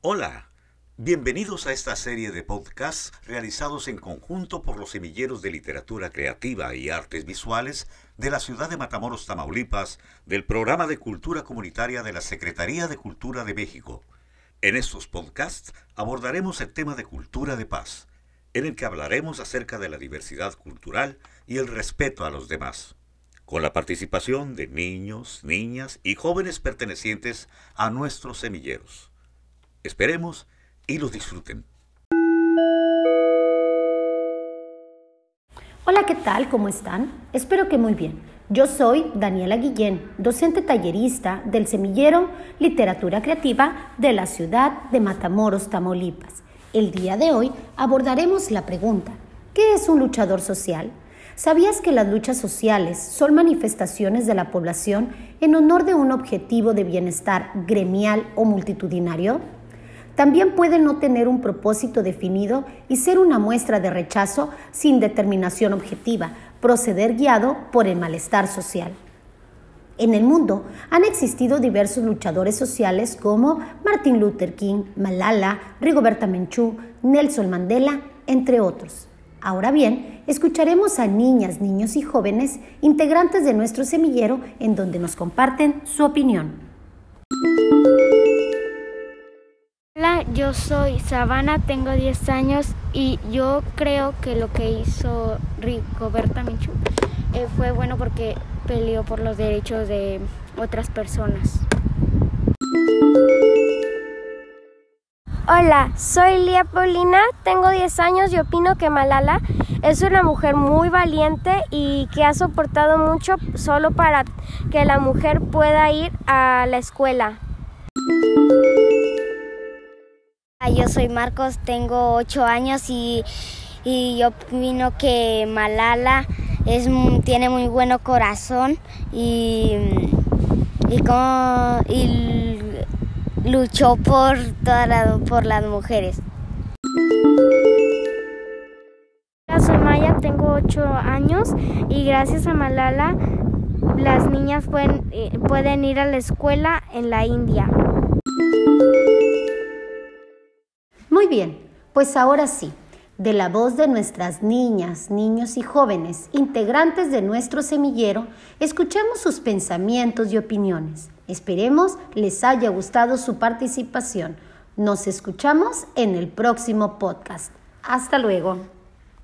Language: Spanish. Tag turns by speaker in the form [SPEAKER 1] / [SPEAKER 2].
[SPEAKER 1] Hola, bienvenidos a esta serie de podcasts realizados en conjunto por los semilleros de literatura creativa y artes visuales de la ciudad de Matamoros, Tamaulipas, del programa de cultura comunitaria de la Secretaría de Cultura de México. En estos podcasts abordaremos el tema de cultura de paz, en el que hablaremos acerca de la diversidad cultural y el respeto a los demás con la participación de niños, niñas y jóvenes pertenecientes a nuestros semilleros. Esperemos y los disfruten.
[SPEAKER 2] Hola, ¿qué tal? ¿Cómo están? Espero que muy bien. Yo soy Daniela Guillén, docente tallerista del semillero Literatura Creativa de la ciudad de Matamoros, Tamaulipas. El día de hoy abordaremos la pregunta, ¿qué es un luchador social? ¿Sabías que las luchas sociales son manifestaciones de la población en honor de un objetivo de bienestar gremial o multitudinario? También pueden no tener un propósito definido y ser una muestra de rechazo sin determinación objetiva, proceder guiado por el malestar social. En el mundo han existido diversos luchadores sociales como Martin Luther King, Malala, Rigoberta Menchú, Nelson Mandela, entre otros. Ahora bien, escucharemos a niñas, niños y jóvenes integrantes de nuestro semillero en donde nos comparten su opinión.
[SPEAKER 3] Yo soy Sabana, tengo 10 años y yo creo que lo que hizo Ricoberta Michu eh, fue bueno porque peleó por los derechos de otras personas.
[SPEAKER 4] Hola, soy Lía Paulina, tengo 10 años y opino que Malala es una mujer muy valiente y que ha soportado mucho solo para que la mujer pueda ir a la escuela.
[SPEAKER 5] Yo soy Marcos, tengo 8 años y, y opino que Malala es, tiene muy buen corazón y, y, como, y luchó por, por las mujeres.
[SPEAKER 3] Soy Maya, tengo 8 años y gracias a Malala las niñas pueden, eh, pueden ir a la escuela en la India.
[SPEAKER 2] Bien, pues ahora sí, de la voz de nuestras niñas, niños y jóvenes, integrantes de nuestro semillero, escuchamos sus pensamientos y opiniones. Esperemos les haya gustado su participación. Nos escuchamos en el próximo podcast. Hasta luego.